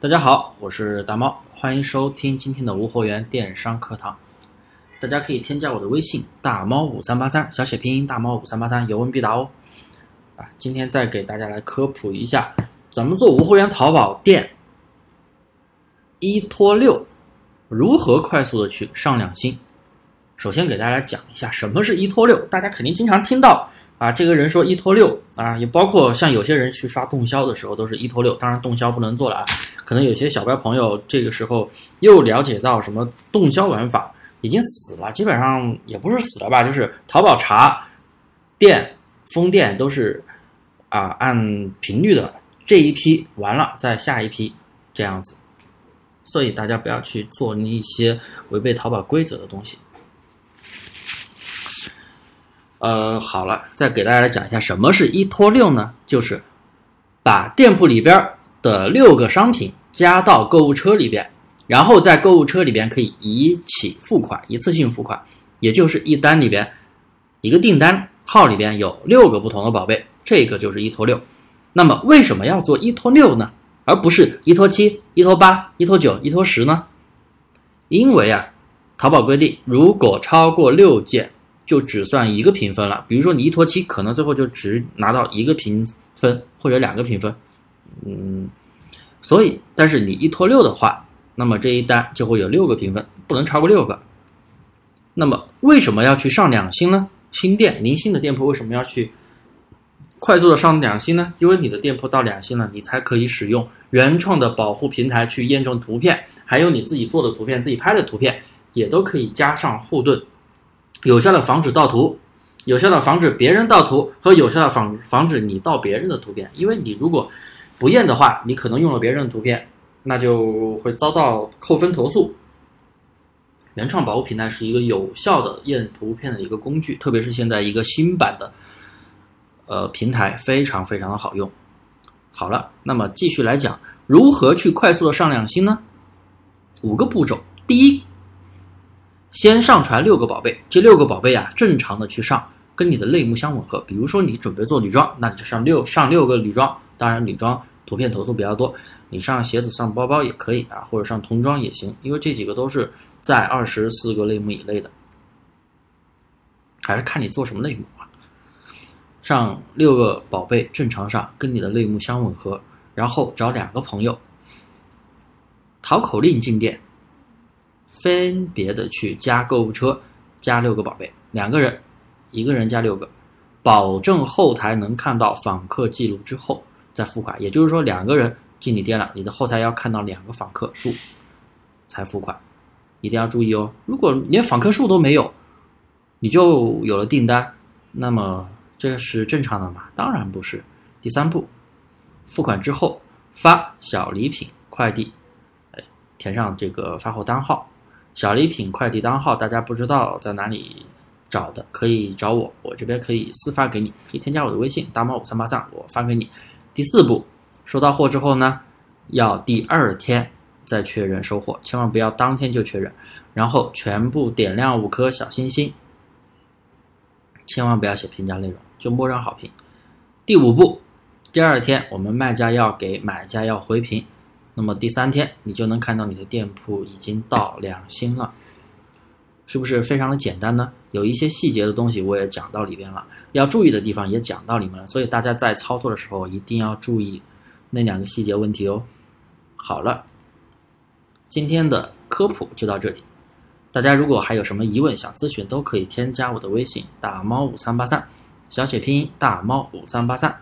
大家好，我是大猫，欢迎收听今天的无货源电商课堂。大家可以添加我的微信大猫五三八三，小写拼音大猫五三八三，有问必答哦。啊，今天再给大家来科普一下，怎么做无货源淘宝店一拖六如何快速的去上两星。首先给大家讲一下什么是一拖六，大家肯定经常听到啊，这个人说一拖六啊，也包括像有些人去刷动销的时候都是一拖六，当然动销不能做了啊。可能有些小白朋友这个时候又了解到什么动销玩法已经死了，基本上也不是死了吧，就是淘宝查店封店都是啊按频率的，这一批完了再下一批这样子，所以大家不要去做那些违背淘宝规则的东西。呃，好了，再给大家讲一下什么是一拖六呢？就是把店铺里边的六个商品加到购物车里边，然后在购物车里边可以一起付款，一次性付款，也就是一单里边一个订单号里边有六个不同的宝贝，这个就是一拖六。那么为什么要做一拖六呢？而不是一拖七、一拖八、一拖九、一拖十呢？因为啊，淘宝规定，如果超过六件。就只算一个评分了，比如说你一拖七，可能最后就只拿到一个评分或者两个评分，嗯，所以但是你一拖六的话，那么这一单就会有六个评分，不能超过六个。那么为什么要去上两星呢？新店零星的店铺为什么要去快速的上两星呢？因为你的店铺到两星了，你才可以使用原创的保护平台去验证图片，还有你自己做的图片、自己拍的图片，也都可以加上护盾。有效的防止盗图，有效的防止别人盗图和有效的防防止你盗别人的图片。因为你如果不验的话，你可能用了别人的图片，那就会遭到扣分投诉。原创保护平台是一个有效的验图片的一个工具，特别是现在一个新版的呃平台非常非常的好用。好了，那么继续来讲如何去快速的上两星呢？五个步骤，第一。先上传六个宝贝，这六个宝贝啊，正常的去上，跟你的类目相吻合。比如说你准备做女装，那你就上六上六个女装，当然女装图片投诉比较多，你上鞋子、上包包也可以啊，或者上童装也行，因为这几个都是在二十四个类目以内的，还是看你做什么类目啊。上六个宝贝正常上，跟你的类目相吻合，然后找两个朋友，淘口令进店。分别的去加购物车，加六个宝贝，两个人，一个人加六个，保证后台能看到访客记录之后再付款。也就是说，两个人进你店了，你的后台要看到两个访客数才付款，一定要注意哦。如果连访客数都没有，你就有了订单，那么这是正常的吗？当然不是。第三步，付款之后发小礼品快递，哎，填上这个发货单号。小礼品快递单号，大家不知道在哪里找的，可以找我，我这边可以私发给你，可以添加我的微信大猫五三八三，我发给你。第四步，收到货之后呢，要第二天再确认收货，千万不要当天就确认，然后全部点亮五颗小心心，千万不要写评价内容，就默认好评。第五步，第二天我们卖家要给买家要回评。那么第三天，你就能看到你的店铺已经到两星了，是不是非常的简单呢？有一些细节的东西我也讲到里边了，要注意的地方也讲到里面了，所以大家在操作的时候一定要注意那两个细节问题哦。好了，今天的科普就到这里，大家如果还有什么疑问想咨询，都可以添加我的微信大猫五三八三，小写拼音大猫五三八三。